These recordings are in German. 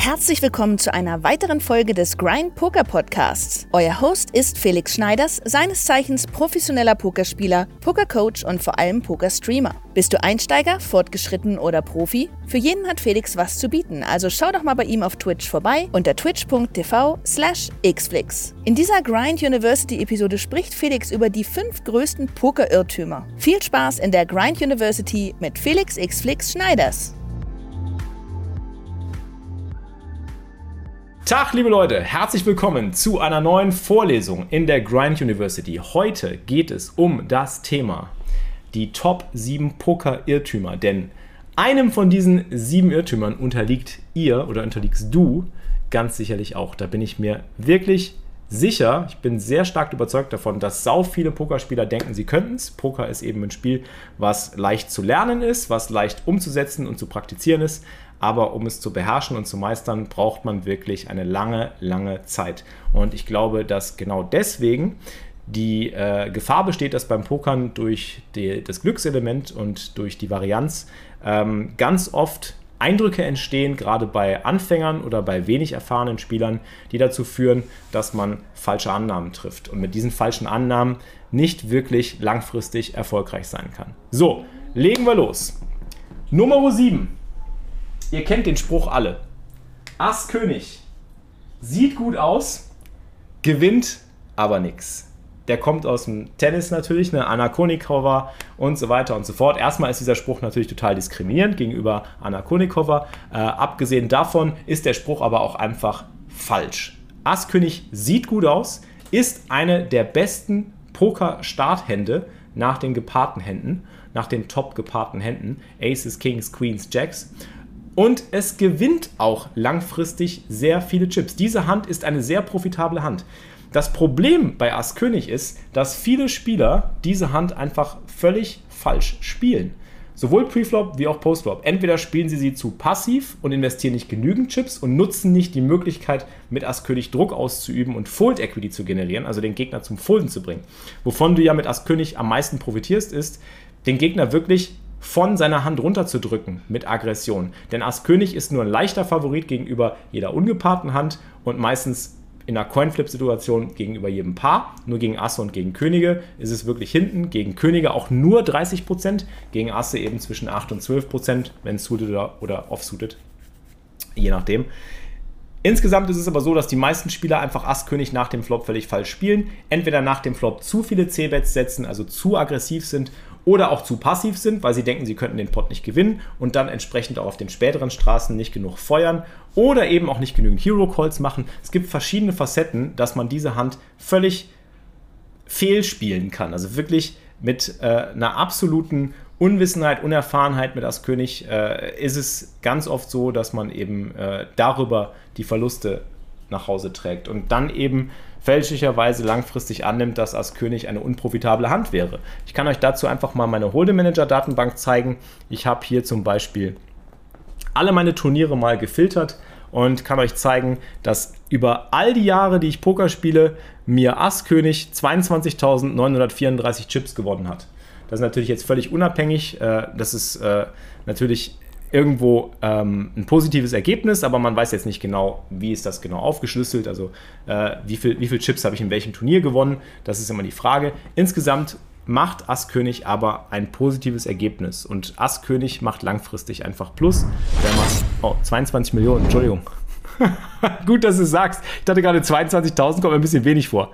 Herzlich willkommen zu einer weiteren Folge des Grind Poker Podcasts. Euer Host ist Felix Schneiders, seines Zeichens professioneller Pokerspieler, Pokercoach und vor allem Pokerstreamer. Bist du Einsteiger, fortgeschritten oder Profi? Für jeden hat Felix was zu bieten, also schau doch mal bei ihm auf Twitch vorbei unter twitch.tv slash xflix. In dieser Grind University Episode spricht Felix über die fünf größten Poker-Irrtümer. Viel Spaß in der Grind University mit Felix Xflix Schneiders. Tag, liebe Leute, herzlich willkommen zu einer neuen Vorlesung in der Grind University. Heute geht es um das Thema die Top 7 Poker-Irrtümer, denn einem von diesen sieben Irrtümern unterliegt ihr oder unterliegst du ganz sicherlich auch. Da bin ich mir wirklich sicher. Ich bin sehr stark überzeugt davon, dass sau viele Pokerspieler denken, sie könnten es. Poker ist eben ein Spiel, was leicht zu lernen ist, was leicht umzusetzen und zu praktizieren ist aber um es zu beherrschen und zu meistern, braucht man wirklich eine lange, lange Zeit. Und ich glaube, dass genau deswegen die äh, Gefahr besteht, dass beim Pokern durch die, das Glückselement und durch die Varianz ähm, ganz oft Eindrücke entstehen, gerade bei Anfängern oder bei wenig erfahrenen Spielern, die dazu führen, dass man falsche Annahmen trifft und mit diesen falschen Annahmen nicht wirklich langfristig erfolgreich sein kann. So, legen wir los. Nummer 7. Ihr kennt den Spruch alle. Ass König sieht gut aus, gewinnt aber nichts. Der kommt aus dem Tennis natürlich, eine Anna Konikova und so weiter und so fort. Erstmal ist dieser Spruch natürlich total diskriminierend gegenüber Anna Konikova. Äh, abgesehen davon ist der Spruch aber auch einfach falsch. Asskönig sieht gut aus, ist eine der besten Poker-Starthände nach den gepaarten Händen, nach den top gepaarten Händen. Aces, Kings, Queens, Jacks. Und es gewinnt auch langfristig sehr viele Chips. Diese Hand ist eine sehr profitable Hand. Das Problem bei Ass König ist, dass viele Spieler diese Hand einfach völlig falsch spielen. Sowohl Preflop wie auch Postflop. Entweder spielen sie sie zu passiv und investieren nicht genügend Chips und nutzen nicht die Möglichkeit, mit Ass König Druck auszuüben und Fold Equity zu generieren, also den Gegner zum Folden zu bringen. Wovon du ja mit Ass König am meisten profitierst, ist, den Gegner wirklich von seiner Hand runterzudrücken mit Aggression. Denn Ass König ist nur ein leichter Favorit gegenüber jeder ungepaarten Hand und meistens in einer Coinflip-Situation gegenüber jedem Paar. Nur gegen Asse und gegen Könige ist es wirklich hinten. Gegen Könige auch nur 30%, gegen Asse eben zwischen 8 und 12%, wenn suited oder, oder off-suited. Je nachdem. Insgesamt ist es aber so, dass die meisten Spieler einfach Ass-König nach dem Flop völlig falsch spielen. Entweder nach dem Flop zu viele C-Bets setzen, also zu aggressiv sind oder auch zu passiv sind, weil sie denken, sie könnten den Pot nicht gewinnen und dann entsprechend auch auf den späteren Straßen nicht genug feuern oder eben auch nicht genügend Hero Calls machen. Es gibt verschiedene Facetten, dass man diese Hand völlig fehlspielen kann. Also wirklich mit äh, einer absoluten Unwissenheit, Unerfahrenheit mit Ass König äh, ist es ganz oft so, dass man eben äh, darüber die Verluste nach Hause trägt und dann eben fälschlicherweise langfristig annimmt, dass Ass König eine unprofitable Hand wäre. Ich kann euch dazu einfach mal meine Holdemanager-Datenbank zeigen. Ich habe hier zum Beispiel alle meine Turniere mal gefiltert und kann euch zeigen, dass über all die Jahre, die ich Poker spiele, mir Ass König 22.934 Chips gewonnen hat. Das ist natürlich jetzt völlig unabhängig. Äh, das ist äh, natürlich irgendwo ähm, ein positives Ergebnis, aber man weiß jetzt nicht genau, wie ist das genau aufgeschlüsselt, also äh, wie viele wie viel Chips habe ich in welchem Turnier gewonnen, das ist immer die Frage. Insgesamt macht Ass König aber ein positives Ergebnis und Ass König macht langfristig einfach Plus. Der macht, oh, 22 Millionen, Entschuldigung. Gut, dass du es sagst. Ich dachte gerade 22.000 kommt mir ein bisschen wenig vor.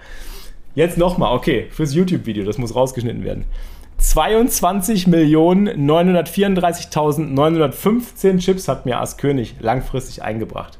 Jetzt nochmal, okay, fürs YouTube-Video, das muss rausgeschnitten werden. 22.934.915 Chips hat mir als König langfristig eingebracht.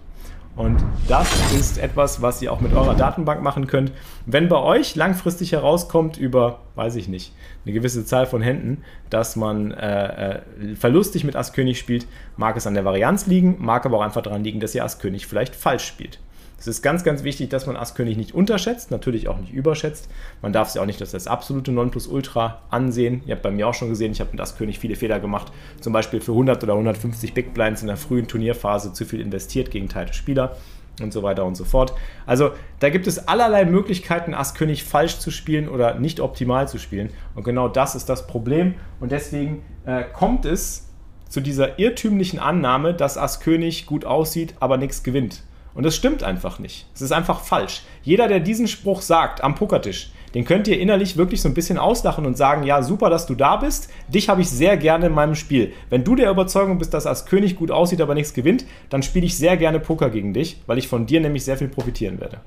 Und das ist etwas, was ihr auch mit eurer Datenbank machen könnt. Wenn bei euch langfristig herauskommt über, weiß ich nicht, eine gewisse Zahl von Händen, dass man äh, äh, verlustig mit Ass König spielt, mag es an der Varianz liegen, mag aber auch einfach daran liegen, dass ihr Ass König vielleicht falsch spielt. Es ist ganz, ganz wichtig, dass man Asskönig nicht unterschätzt, natürlich auch nicht überschätzt. Man darf es ja auch nicht das absolute Nonplusultra ansehen. Ihr habt bei mir auch schon gesehen, ich habe mit Asskönig viele Fehler gemacht. Zum Beispiel für 100 oder 150 Big Blinds in der frühen Turnierphase zu viel investiert gegen teilte Spieler und so weiter und so fort. Also da gibt es allerlei Möglichkeiten, Asskönig falsch zu spielen oder nicht optimal zu spielen. Und genau das ist das Problem. Und deswegen äh, kommt es zu dieser irrtümlichen Annahme, dass Ass König gut aussieht, aber nichts gewinnt. Und das stimmt einfach nicht. Es ist einfach falsch. Jeder, der diesen Spruch sagt am Pokertisch, den könnt ihr innerlich wirklich so ein bisschen auslachen und sagen, ja, super, dass du da bist. Dich habe ich sehr gerne in meinem Spiel. Wenn du der Überzeugung bist, dass als König gut aussieht, aber nichts gewinnt, dann spiele ich sehr gerne Poker gegen dich, weil ich von dir nämlich sehr viel profitieren werde.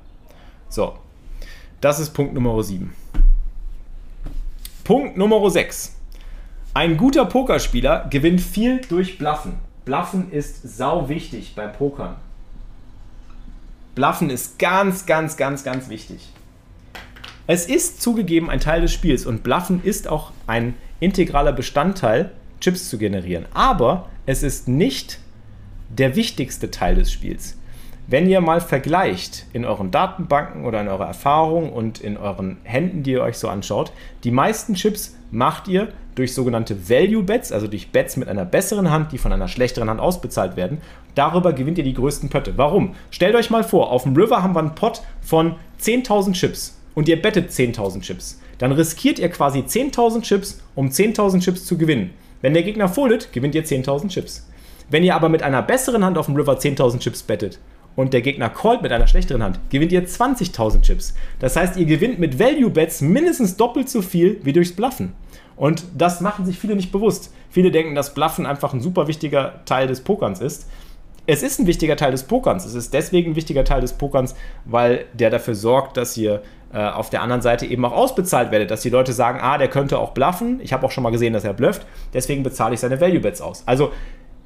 So, das ist Punkt Nummer 7. Punkt Nummer 6. Ein guter Pokerspieler gewinnt viel durch Bluffen. Bluffen ist sau wichtig beim Pokern. Bluffen ist ganz, ganz, ganz, ganz wichtig. Es ist zugegeben ein Teil des Spiels und Bluffen ist auch ein integraler Bestandteil, Chips zu generieren. Aber es ist nicht der wichtigste Teil des Spiels. Wenn ihr mal vergleicht in euren Datenbanken oder in eurer Erfahrung und in euren Händen, die ihr euch so anschaut, die meisten Chips macht ihr durch sogenannte Value Bets, also durch Bets mit einer besseren Hand, die von einer schlechteren Hand ausbezahlt werden. Darüber gewinnt ihr die größten Pötte. Warum? Stellt euch mal vor, auf dem River haben wir einen Pot von 10.000 Chips und ihr bettet 10.000 Chips. Dann riskiert ihr quasi 10.000 Chips, um 10.000 Chips zu gewinnen. Wenn der Gegner foldet, gewinnt ihr 10.000 Chips. Wenn ihr aber mit einer besseren Hand auf dem River 10.000 Chips bettet und der Gegner callt mit einer schlechteren Hand, gewinnt ihr 20.000 Chips. Das heißt, ihr gewinnt mit Value Bets mindestens doppelt so viel wie durchs Bluffen. Und das machen sich viele nicht bewusst. Viele denken, dass Bluffen einfach ein super wichtiger Teil des Pokerns ist es ist ein wichtiger Teil des Pokerns. Es ist deswegen ein wichtiger Teil des Pokerns, weil der dafür sorgt, dass ihr äh, auf der anderen Seite eben auch ausbezahlt werdet, dass die Leute sagen, ah, der könnte auch bluffen. Ich habe auch schon mal gesehen, dass er blufft. Deswegen bezahle ich seine Value Bets aus. Also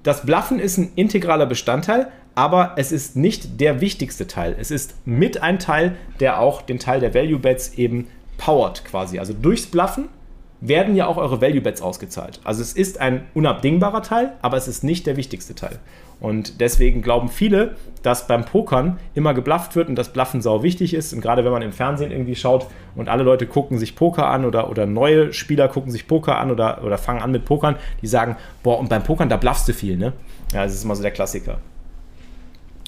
das Bluffen ist ein integraler Bestandteil, aber es ist nicht der wichtigste Teil. Es ist mit ein Teil, der auch den Teil der Value Bets eben powert quasi. Also durchs Bluffen werden ja auch eure Value Bets ausgezahlt. Also es ist ein unabdingbarer Teil, aber es ist nicht der wichtigste Teil. Und deswegen glauben viele, dass beim Pokern immer geblufft wird und dass Bluffen sau wichtig ist. Und gerade wenn man im Fernsehen irgendwie schaut und alle Leute gucken sich Poker an oder, oder neue Spieler gucken sich Poker an oder, oder fangen an mit Pokern, die sagen, boah, und beim Pokern, da bluffst du viel, ne? Ja, das ist immer so der Klassiker.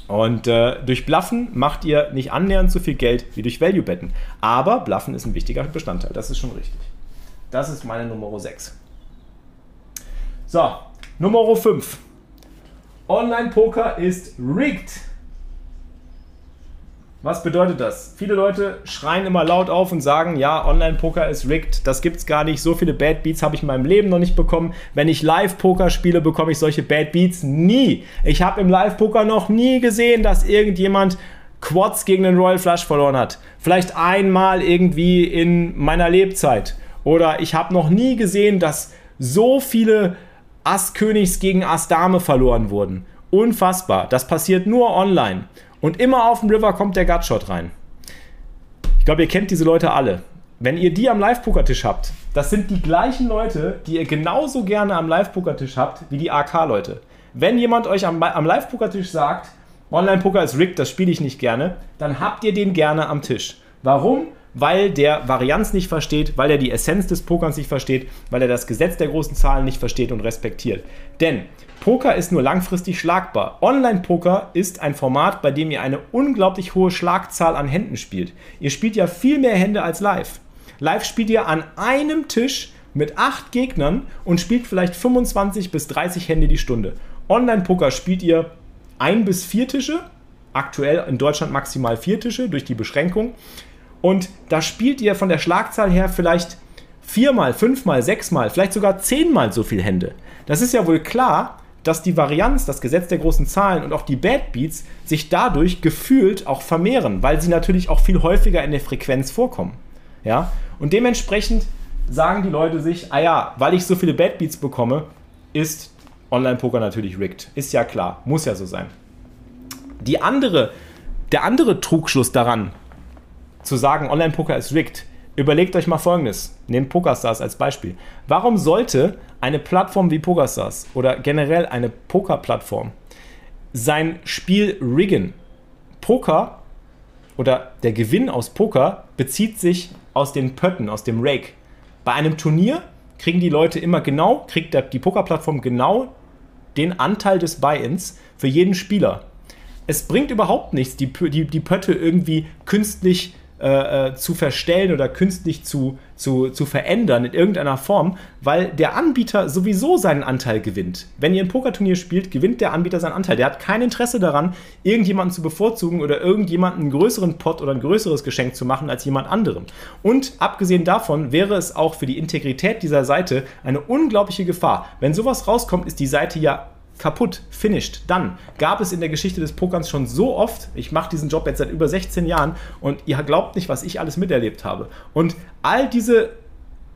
Und äh, durch Bluffen macht ihr nicht annähernd so viel Geld wie durch Value-Betten. Aber Bluffen ist ein wichtiger Bestandteil, das ist schon richtig. Das ist meine Nummer 6. So, Nummer 5. Online-Poker ist rigged. Was bedeutet das? Viele Leute schreien immer laut auf und sagen, ja, Online-Poker ist rigged, das gibt's gar nicht. So viele Bad Beats habe ich in meinem Leben noch nicht bekommen. Wenn ich Live-Poker spiele, bekomme ich solche Bad Beats nie. Ich habe im Live-Poker noch nie gesehen, dass irgendjemand Quads gegen den Royal Flush verloren hat. Vielleicht einmal irgendwie in meiner Lebzeit. Oder ich habe noch nie gesehen, dass so viele Ass-Königs gegen Ass-Dame verloren wurden. Unfassbar. Das passiert nur online. Und immer auf dem River kommt der Gutshot rein. Ich glaube, ihr kennt diese Leute alle. Wenn ihr die am Live-Pokertisch habt, das sind die gleichen Leute, die ihr genauso gerne am Live-Pokertisch habt wie die AK-Leute. Wenn jemand euch am, am Live-Pokertisch sagt, Online-Poker ist rigged, das spiele ich nicht gerne, dann habt ihr den gerne am Tisch. Warum? Weil der Varianz nicht versteht, weil er die Essenz des Pokerns nicht versteht, weil er das Gesetz der großen Zahlen nicht versteht und respektiert. Denn Poker ist nur langfristig schlagbar. Online-Poker ist ein Format, bei dem ihr eine unglaublich hohe Schlagzahl an Händen spielt. Ihr spielt ja viel mehr Hände als live. Live spielt ihr an einem Tisch mit acht Gegnern und spielt vielleicht 25 bis 30 Hände die Stunde. Online-Poker spielt ihr ein bis vier Tische, aktuell in Deutschland maximal vier Tische durch die Beschränkung. Und da spielt ihr von der Schlagzahl her vielleicht viermal, fünfmal, sechsmal, vielleicht sogar zehnmal so viel Hände. Das ist ja wohl klar, dass die Varianz, das Gesetz der großen Zahlen und auch die Bad Beats sich dadurch gefühlt auch vermehren, weil sie natürlich auch viel häufiger in der Frequenz vorkommen. Ja? Und dementsprechend sagen die Leute sich, ah ja, weil ich so viele Bad Beats bekomme, ist Online-Poker natürlich rigged. Ist ja klar, muss ja so sein. Die andere, der andere Trugschluss daran, zu sagen, Online-Poker ist rigged, überlegt euch mal folgendes. Nehmt PokerStars als Beispiel. Warum sollte eine Plattform wie PokerStars oder generell eine Poker-Plattform sein Spiel riggen? Poker oder der Gewinn aus Poker bezieht sich aus den Pötten, aus dem Rake. Bei einem Turnier kriegen die Leute immer genau, kriegt die Poker-Plattform genau den Anteil des Buy-ins für jeden Spieler. Es bringt überhaupt nichts, die, die, die Pötte irgendwie künstlich äh, äh, zu verstellen oder künstlich zu, zu, zu verändern in irgendeiner Form, weil der Anbieter sowieso seinen Anteil gewinnt. Wenn ihr ein Pokerturnier spielt, gewinnt der Anbieter seinen Anteil. Der hat kein Interesse daran, irgendjemanden zu bevorzugen oder irgendjemanden einen größeren Pot oder ein größeres Geschenk zu machen als jemand anderem. Und abgesehen davon wäre es auch für die Integrität dieser Seite eine unglaubliche Gefahr. Wenn sowas rauskommt, ist die Seite ja kaputt, finished, dann gab es in der Geschichte des Pokerns schon so oft, ich mache diesen Job jetzt seit über 16 Jahren und ihr glaubt nicht, was ich alles miterlebt habe. Und all diese,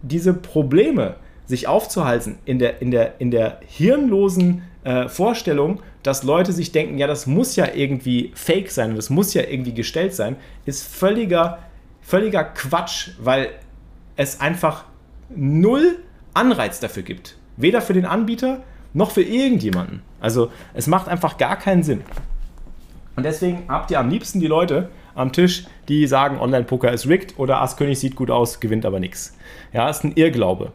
diese Probleme, sich aufzuhalten in der, in der, in der hirnlosen äh, Vorstellung, dass Leute sich denken, ja, das muss ja irgendwie fake sein und das muss ja irgendwie gestellt sein, ist völliger, völliger Quatsch, weil es einfach null Anreiz dafür gibt. Weder für den Anbieter noch für irgendjemanden. Also es macht einfach gar keinen Sinn. Und deswegen habt ihr am liebsten die Leute am Tisch, die sagen, Online-Poker ist rigged oder Ass-König sieht gut aus, gewinnt aber nichts. Ja, ist ein Irrglaube.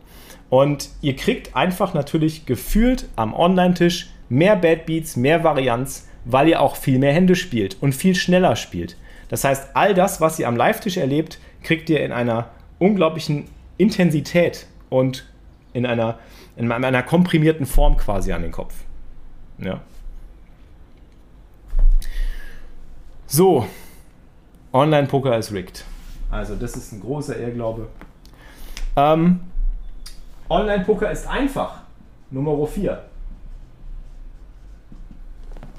Und ihr kriegt einfach natürlich gefühlt am Online-Tisch mehr Bad Beats, mehr Varianz, weil ihr auch viel mehr Hände spielt und viel schneller spielt. Das heißt, all das, was ihr am Live-Tisch erlebt, kriegt ihr in einer unglaublichen Intensität und in einer in einer komprimierten Form quasi an den Kopf. Ja. So, Online-Poker ist rigged. Also das ist ein großer Irrglaube. Ähm, Online-Poker ist einfach. Nummer 4.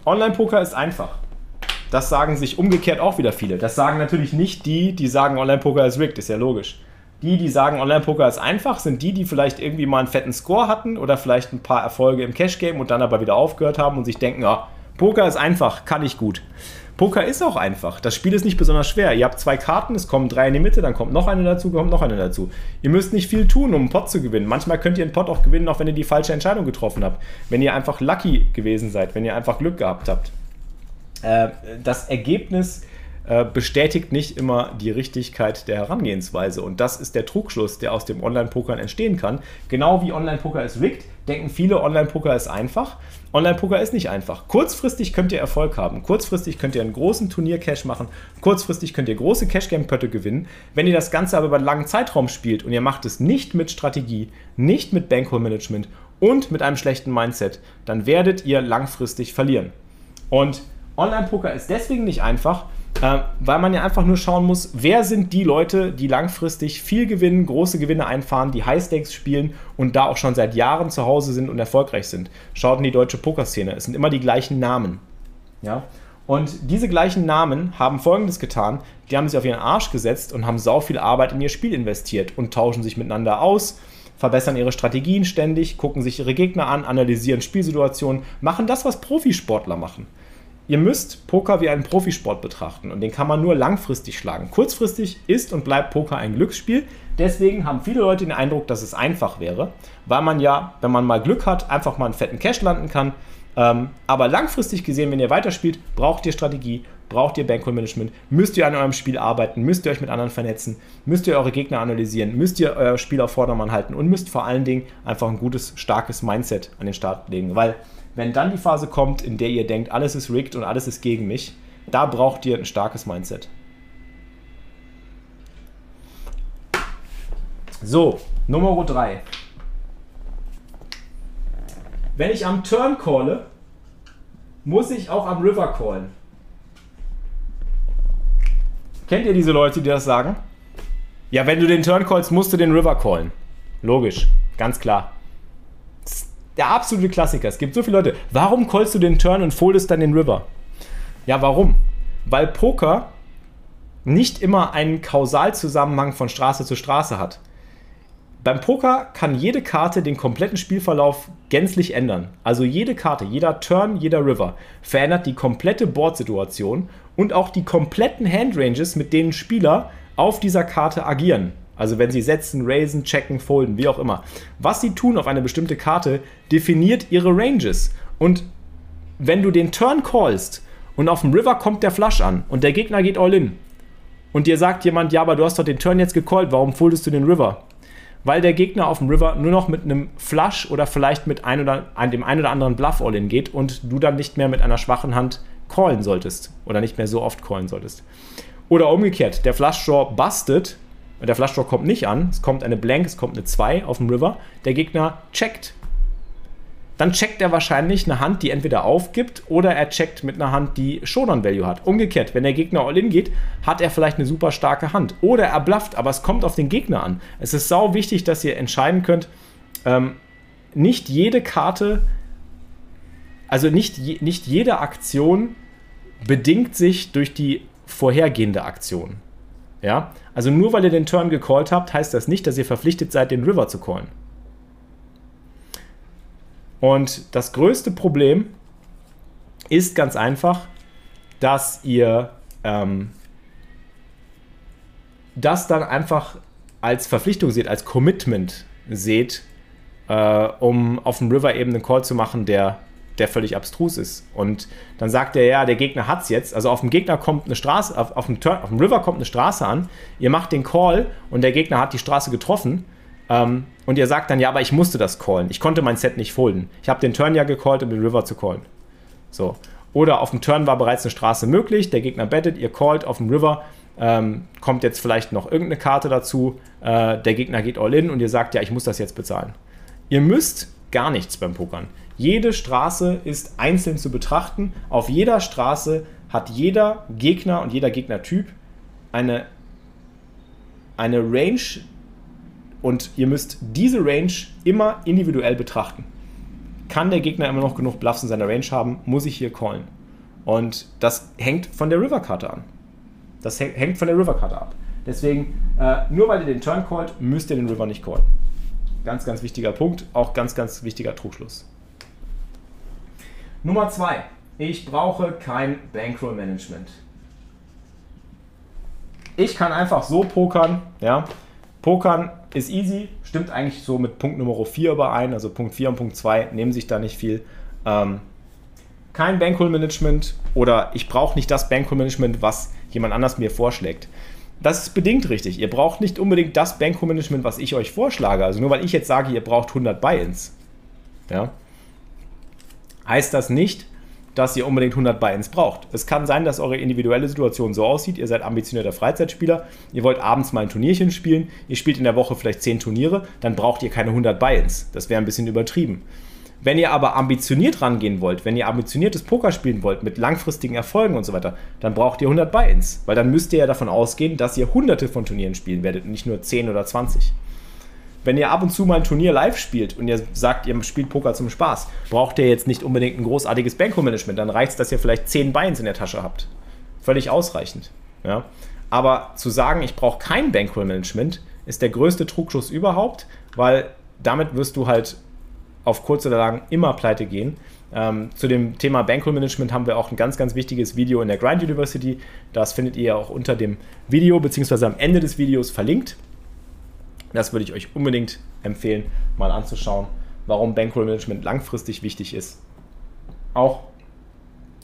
Online-Poker ist einfach. Das sagen sich umgekehrt auch wieder viele. Das sagen natürlich nicht die, die sagen, Online-Poker ist rigged, ist ja logisch. Die, die sagen, Online-Poker ist einfach, sind die, die vielleicht irgendwie mal einen fetten Score hatten oder vielleicht ein paar Erfolge im Cash-Game und dann aber wieder aufgehört haben und sich denken, ja, Poker ist einfach, kann ich gut. Poker ist auch einfach. Das Spiel ist nicht besonders schwer. Ihr habt zwei Karten, es kommen drei in die Mitte, dann kommt noch eine dazu, kommt noch eine dazu. Ihr müsst nicht viel tun, um einen Pot zu gewinnen. Manchmal könnt ihr einen Pot auch gewinnen, auch wenn ihr die falsche Entscheidung getroffen habt. Wenn ihr einfach lucky gewesen seid, wenn ihr einfach Glück gehabt habt. Äh, das Ergebnis äh, bestätigt nicht immer die Richtigkeit der Herangehensweise. Und das ist der Trugschluss, der aus dem Online-Pokern entstehen kann. Genau wie Online-Poker ist rigged, denken viele, Online-Poker ist einfach. Online-Poker ist nicht einfach. Kurzfristig könnt ihr Erfolg haben. Kurzfristig könnt ihr einen großen Turnier-Cash machen. Kurzfristig könnt ihr große Cash-Game-Pötte gewinnen. Wenn ihr das Ganze aber über einen langen Zeitraum spielt und ihr macht es nicht mit Strategie, nicht mit Bankroll-Management und mit einem schlechten Mindset, dann werdet ihr langfristig verlieren. Und Online-Poker ist deswegen nicht einfach, äh, weil man ja einfach nur schauen muss, wer sind die Leute, die langfristig viel gewinnen, große Gewinne einfahren, die High Stakes spielen und da auch schon seit Jahren zu Hause sind und erfolgreich sind. Schaut in die deutsche Pokerszene, es sind immer die gleichen Namen. Ja? Und diese gleichen Namen haben folgendes getan: Die haben sich auf ihren Arsch gesetzt und haben sau viel Arbeit in ihr Spiel investiert und tauschen sich miteinander aus, verbessern ihre Strategien ständig, gucken sich ihre Gegner an, analysieren Spielsituationen, machen das, was Profisportler machen ihr müsst Poker wie einen Profisport betrachten und den kann man nur langfristig schlagen. Kurzfristig ist und bleibt Poker ein Glücksspiel. Deswegen haben viele Leute den Eindruck, dass es einfach wäre, weil man ja, wenn man mal Glück hat, einfach mal einen fetten Cash landen kann. Ähm, aber langfristig gesehen, wenn ihr weiterspielt, braucht ihr Strategie, braucht ihr Bankroll Management, müsst ihr an eurem Spiel arbeiten, müsst ihr euch mit anderen vernetzen, müsst ihr eure Gegner analysieren, müsst ihr euer Spiel auf Vordermann halten und müsst vor allen Dingen einfach ein gutes, starkes Mindset an den Start legen, weil wenn dann die Phase kommt, in der ihr denkt, alles ist rigged und alles ist gegen mich, da braucht ihr ein starkes Mindset. So, Nummer 3. Wenn ich am Turn calle, muss ich auch am River callen. Kennt ihr diese Leute, die das sagen? Ja, wenn du den Turn callst, musst du den River callen. Logisch, ganz klar der absolute Klassiker. Es gibt so viele Leute. Warum callst du den Turn und foldest dann den River? Ja, warum? Weil Poker nicht immer einen Kausalzusammenhang von Straße zu Straße hat. Beim Poker kann jede Karte den kompletten Spielverlauf gänzlich ändern. Also jede Karte, jeder Turn, jeder River verändert die komplette Boardsituation und auch die kompletten Handranges, mit denen Spieler auf dieser Karte agieren. Also wenn sie setzen, raisen, checken, folden, wie auch immer. Was sie tun auf eine bestimmte Karte, definiert ihre Ranges. Und wenn du den Turn callst und auf dem River kommt der Flush an und der Gegner geht all in und dir sagt jemand, ja, aber du hast doch den Turn jetzt gecallt, warum foldest du den River? Weil der Gegner auf dem River nur noch mit einem Flush oder vielleicht mit ein oder, dem einen oder anderen Bluff all in geht und du dann nicht mehr mit einer schwachen Hand callen solltest oder nicht mehr so oft callen solltest. Oder umgekehrt, der Flush Draw bustet, der Flush Draw kommt nicht an, es kommt eine Blank, es kommt eine 2 auf dem River, der Gegner checkt. Dann checkt er wahrscheinlich eine Hand, die entweder aufgibt oder er checkt mit einer Hand, die Showdown Value hat. Umgekehrt, wenn der Gegner All-In geht, hat er vielleicht eine super starke Hand. Oder er blufft, aber es kommt auf den Gegner an. Es ist sau wichtig, dass ihr entscheiden könnt, ähm, nicht jede Karte, also nicht, je, nicht jede Aktion bedingt sich durch die vorhergehende Aktion. Ja? Also nur weil ihr den Turn gecallt habt, heißt das nicht, dass ihr verpflichtet seid, den River zu callen. Und das größte Problem ist ganz einfach, dass ihr ähm, das dann einfach als Verpflichtung seht, als Commitment seht, äh, um auf dem River eben einen Call zu machen, der der völlig abstrus ist. Und dann sagt er, ja, der Gegner hat es jetzt. Also auf dem Gegner kommt eine Straße, auf, auf, dem Turn, auf dem River kommt eine Straße an. Ihr macht den Call und der Gegner hat die Straße getroffen. Ähm, und ihr sagt dann, ja, aber ich musste das callen. Ich konnte mein Set nicht folden. Ich habe den Turn ja gecallt, um den River zu callen. So. Oder auf dem Turn war bereits eine Straße möglich. Der Gegner bettet, ihr callt auf dem River. Ähm, kommt jetzt vielleicht noch irgendeine Karte dazu. Äh, der Gegner geht all in und ihr sagt, ja, ich muss das jetzt bezahlen. Ihr müsst gar nichts beim Pokern. Jede Straße ist einzeln zu betrachten. Auf jeder Straße hat jeder Gegner und jeder Gegnertyp eine, eine Range und ihr müsst diese Range immer individuell betrachten. Kann der Gegner immer noch genug Bluffs in seiner Range haben, muss ich hier callen. Und das hängt von der River-Karte an. Das hängt von der River-Karte ab. Deswegen, äh, nur weil ihr den Turn callt, müsst ihr den River nicht callen. Ganz, ganz wichtiger Punkt, auch ganz, ganz wichtiger Trugschluss. Nummer zwei. Ich brauche kein Bankroll Management. Ich kann einfach so pokern. Ja. Pokern ist easy, stimmt eigentlich so mit Punkt Nummer 4 überein. Also Punkt 4 und Punkt 2 nehmen sich da nicht viel. Ähm, kein Bankroll Management oder ich brauche nicht das Bankroll Management, was jemand anders mir vorschlägt. Das ist bedingt richtig. Ihr braucht nicht unbedingt das Bankroll Management, was ich euch vorschlage. Also nur weil ich jetzt sage, ihr braucht 100 Buy-ins. Ja heißt das nicht, dass ihr unbedingt 100 Buy-ins braucht. Es kann sein, dass eure individuelle Situation so aussieht, ihr seid ambitionierter Freizeitspieler, ihr wollt abends mal ein Turnierchen spielen, ihr spielt in der Woche vielleicht 10 Turniere, dann braucht ihr keine 100 Buy-ins. Das wäre ein bisschen übertrieben. Wenn ihr aber ambitioniert rangehen wollt, wenn ihr ambitioniertes Poker spielen wollt mit langfristigen Erfolgen und so weiter, dann braucht ihr 100 Buy-ins, weil dann müsst ihr ja davon ausgehen, dass ihr hunderte von Turnieren spielen werdet und nicht nur 10 oder 20 wenn ihr ab und zu mal ein Turnier live spielt und ihr sagt, ihr spielt Poker zum Spaß, braucht ihr jetzt nicht unbedingt ein großartiges Banko-Management. Dann reicht es, dass ihr vielleicht 10 Beins in der Tasche habt. Völlig ausreichend. Ja? Aber zu sagen, ich brauche kein Bankroll-Management, ist der größte Trugschuss überhaupt, weil damit wirst du halt auf kurz oder lang immer pleite gehen. Ähm, zu dem Thema Bankroll-Management haben wir auch ein ganz, ganz wichtiges Video in der Grind University. Das findet ihr auch unter dem Video bzw. am Ende des Videos verlinkt. Das würde ich euch unbedingt empfehlen, mal anzuschauen, warum Bankroll Management langfristig wichtig ist. Auch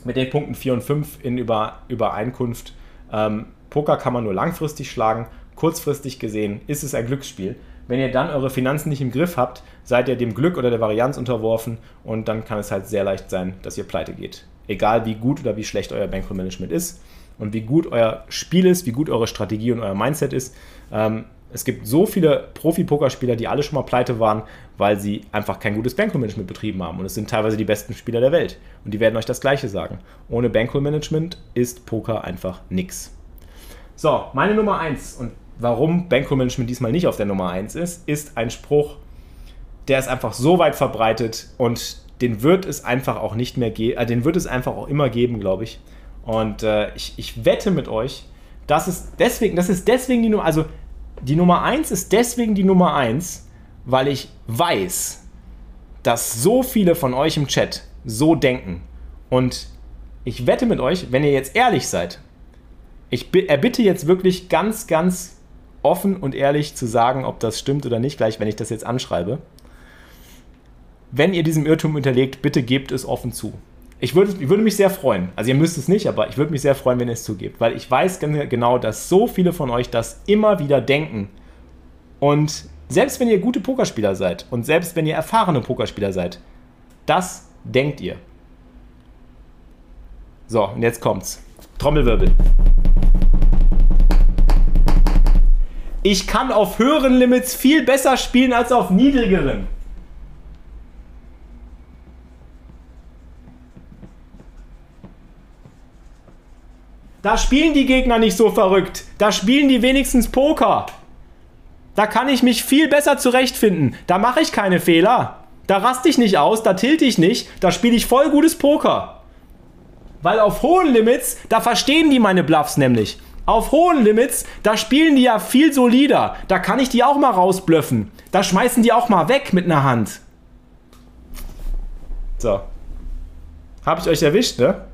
mit den Punkten 4 und 5 in Über Übereinkunft. Ähm, Poker kann man nur langfristig schlagen. Kurzfristig gesehen ist es ein Glücksspiel. Wenn ihr dann eure Finanzen nicht im Griff habt, seid ihr dem Glück oder der Varianz unterworfen und dann kann es halt sehr leicht sein, dass ihr pleite geht. Egal wie gut oder wie schlecht euer Bankroll Management ist und wie gut euer Spiel ist, wie gut eure Strategie und euer Mindset ist. Ähm, es gibt so viele Profi-Pokerspieler, die alle schon mal pleite waren, weil sie einfach kein gutes Bankroll-Management betrieben haben. Und es sind teilweise die besten Spieler der Welt. Und die werden euch das Gleiche sagen. Ohne Bankroll-Management ist Poker einfach nix. So, meine Nummer 1 und warum Bankroll-Management diesmal nicht auf der Nummer 1 ist, ist ein Spruch, der ist einfach so weit verbreitet und den wird es einfach auch nicht mehr geben, äh, den wird es einfach auch immer geben, glaube ich. Und äh, ich, ich wette mit euch, dass es deswegen, das ist deswegen die Nummer, also die Nummer 1 ist deswegen die Nummer 1, weil ich weiß, dass so viele von euch im Chat so denken. Und ich wette mit euch, wenn ihr jetzt ehrlich seid, ich erbitte jetzt wirklich ganz, ganz offen und ehrlich zu sagen, ob das stimmt oder nicht, gleich wenn ich das jetzt anschreibe. Wenn ihr diesem Irrtum unterlegt, bitte gebt es offen zu. Ich würde, ich würde mich sehr freuen. Also ihr müsst es nicht, aber ich würde mich sehr freuen, wenn ihr es zugebt. Weil ich weiß genau, dass so viele von euch das immer wieder denken. Und selbst wenn ihr gute Pokerspieler seid und selbst wenn ihr erfahrene Pokerspieler seid, das denkt ihr. So, und jetzt kommt's. Trommelwirbel. Ich kann auf höheren Limits viel besser spielen als auf niedrigeren. Da spielen die Gegner nicht so verrückt. Da spielen die wenigstens Poker. Da kann ich mich viel besser zurechtfinden. Da mache ich keine Fehler. Da raste ich nicht aus, da tilte ich nicht, da spiele ich voll gutes Poker. Weil auf hohen Limits, da verstehen die meine Bluffs nämlich. Auf hohen Limits, da spielen die ja viel solider. Da kann ich die auch mal rausblöffen. Da schmeißen die auch mal weg mit einer Hand. So. Hab ich euch erwischt, ne?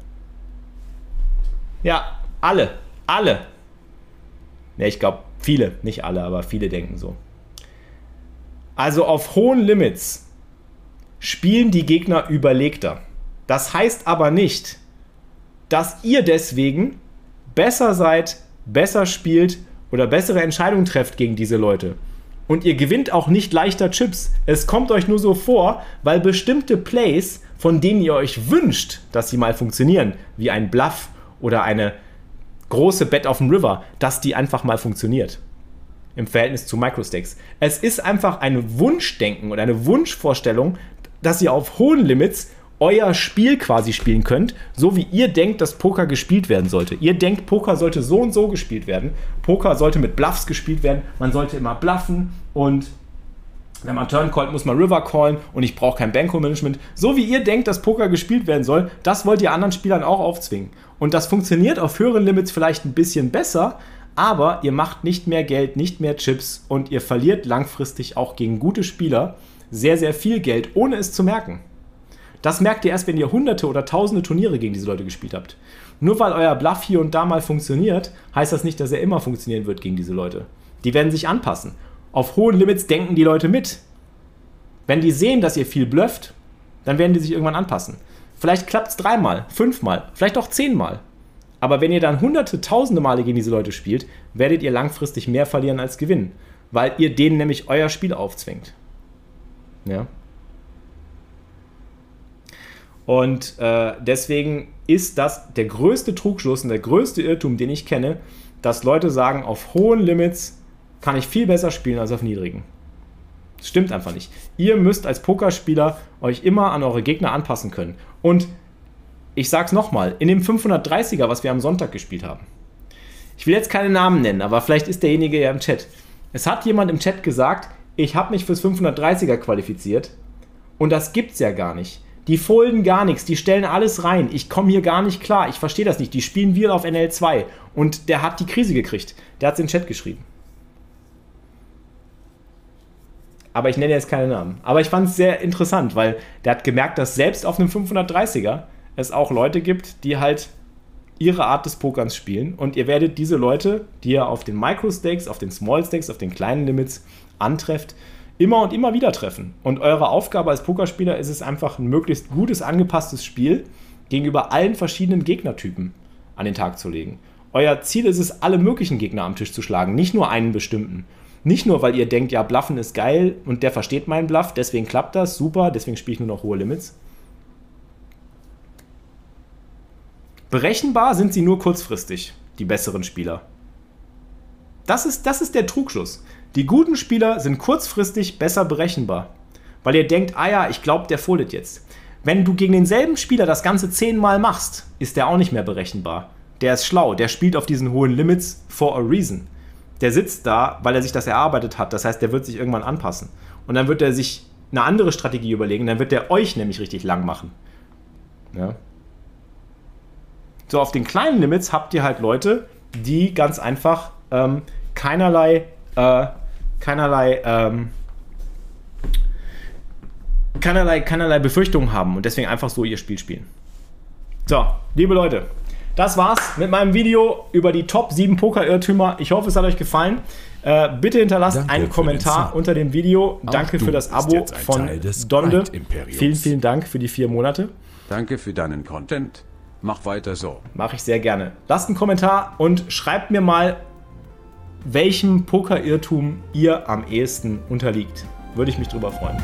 Ja, alle. Alle. Ne, ich glaube, viele. Nicht alle, aber viele denken so. Also auf hohen Limits spielen die Gegner überlegter. Das heißt aber nicht, dass ihr deswegen besser seid, besser spielt oder bessere Entscheidungen trefft gegen diese Leute. Und ihr gewinnt auch nicht leichter Chips. Es kommt euch nur so vor, weil bestimmte Plays, von denen ihr euch wünscht, dass sie mal funktionieren, wie ein Bluff oder eine große Bet auf dem River, dass die einfach mal funktioniert. Im Verhältnis zu Microstakes. Es ist einfach ein Wunschdenken oder eine Wunschvorstellung, dass ihr auf hohen Limits euer Spiel quasi spielen könnt, so wie ihr denkt, dass Poker gespielt werden sollte. Ihr denkt, Poker sollte so und so gespielt werden. Poker sollte mit Bluffs gespielt werden. Man sollte immer bluffen und wenn man Turn callt, muss man River callen und ich brauche kein Banko-Management. So wie ihr denkt, dass Poker gespielt werden soll, das wollt ihr anderen Spielern auch aufzwingen. Und das funktioniert auf höheren Limits vielleicht ein bisschen besser, aber ihr macht nicht mehr Geld, nicht mehr Chips und ihr verliert langfristig auch gegen gute Spieler sehr, sehr viel Geld, ohne es zu merken. Das merkt ihr erst, wenn ihr hunderte oder tausende Turniere gegen diese Leute gespielt habt. Nur weil euer Bluff hier und da mal funktioniert, heißt das nicht, dass er immer funktionieren wird gegen diese Leute. Die werden sich anpassen. Auf hohen Limits denken die Leute mit. Wenn die sehen, dass ihr viel blufft, dann werden die sich irgendwann anpassen. Vielleicht klappt es dreimal, fünfmal, vielleicht auch zehnmal. Aber wenn ihr dann hunderte, tausende Male gegen diese Leute spielt, werdet ihr langfristig mehr verlieren als gewinnen. Weil ihr denen nämlich euer Spiel aufzwingt. Ja. Und äh, deswegen ist das der größte Trugschluss und der größte Irrtum, den ich kenne, dass Leute sagen, auf hohen Limits kann ich viel besser spielen als auf niedrigen. Das stimmt einfach nicht. Ihr müsst als Pokerspieler euch immer an eure Gegner anpassen können. Und ich sag's nochmal, in dem 530er, was wir am Sonntag gespielt haben. Ich will jetzt keine Namen nennen, aber vielleicht ist derjenige ja im Chat. Es hat jemand im Chat gesagt, ich habe mich fürs 530er qualifiziert und das gibt's ja gar nicht. Die folden gar nichts, die stellen alles rein. Ich komme hier gar nicht klar, ich verstehe das nicht. Die spielen wir auf NL2 und der hat die Krise gekriegt. Der hat's in den Chat geschrieben. Aber ich nenne jetzt keine Namen. Aber ich fand es sehr interessant, weil der hat gemerkt, dass selbst auf einem 530er es auch Leute gibt, die halt ihre Art des Pokerns spielen. Und ihr werdet diese Leute, die ihr auf den Micro-Stakes, auf den Small-Stakes, auf den kleinen Limits antrefft, immer und immer wieder treffen. Und eure Aufgabe als Pokerspieler ist es einfach, ein möglichst gutes, angepasstes Spiel gegenüber allen verschiedenen Gegnertypen an den Tag zu legen. Euer Ziel ist es, alle möglichen Gegner am Tisch zu schlagen, nicht nur einen bestimmten. Nicht nur, weil ihr denkt, ja, Bluffen ist geil und der versteht meinen Bluff, deswegen klappt das, super, deswegen spiele ich nur noch hohe Limits. Berechenbar sind sie nur kurzfristig, die besseren Spieler. Das ist, das ist der Trugschluss. Die guten Spieler sind kurzfristig besser berechenbar. Weil ihr denkt, ah ja, ich glaube, der foldet jetzt. Wenn du gegen denselben Spieler das Ganze zehnmal machst, ist der auch nicht mehr berechenbar. Der ist schlau, der spielt auf diesen hohen Limits for a reason. Der sitzt da, weil er sich das erarbeitet hat. Das heißt, der wird sich irgendwann anpassen. Und dann wird er sich eine andere Strategie überlegen. Dann wird der euch nämlich richtig lang machen. Ja. So, auf den kleinen Limits habt ihr halt Leute, die ganz einfach ähm, keinerlei äh, keinerlei, ähm, keinerlei, keinerlei Befürchtungen haben und deswegen einfach so ihr Spiel spielen. So, liebe Leute, das war's mit meinem Video über die Top 7 Poker-Irrtümer. Ich hoffe, es hat euch gefallen. Äh, bitte hinterlasst Danke einen Kommentar unter dem Video. Auch Danke für das Abo von Donde. Vielen, vielen Dank für die vier Monate. Danke für deinen Content. Mach weiter so. Mache ich sehr gerne. Lasst einen Kommentar und schreibt mir mal, welchem Poker-Irrtum ihr am ehesten unterliegt. Würde ich mich drüber freuen.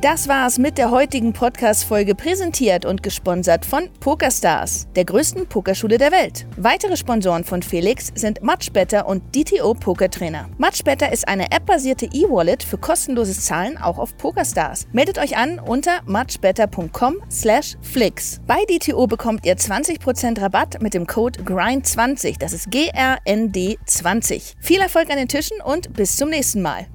Das war's mit der heutigen Podcast-Folge, präsentiert und gesponsert von PokerStars, der größten Pokerschule der Welt. Weitere Sponsoren von Felix sind MuchBetter und DTO Pokertrainer. MuchBetter ist eine App-basierte E-Wallet für kostenloses Zahlen auch auf PokerStars. Meldet euch an unter muchbetter.com/flix. Bei DTO bekommt ihr 20% Rabatt mit dem Code GRIND20. Das ist G R N D 20. Viel Erfolg an den Tischen und bis zum nächsten Mal.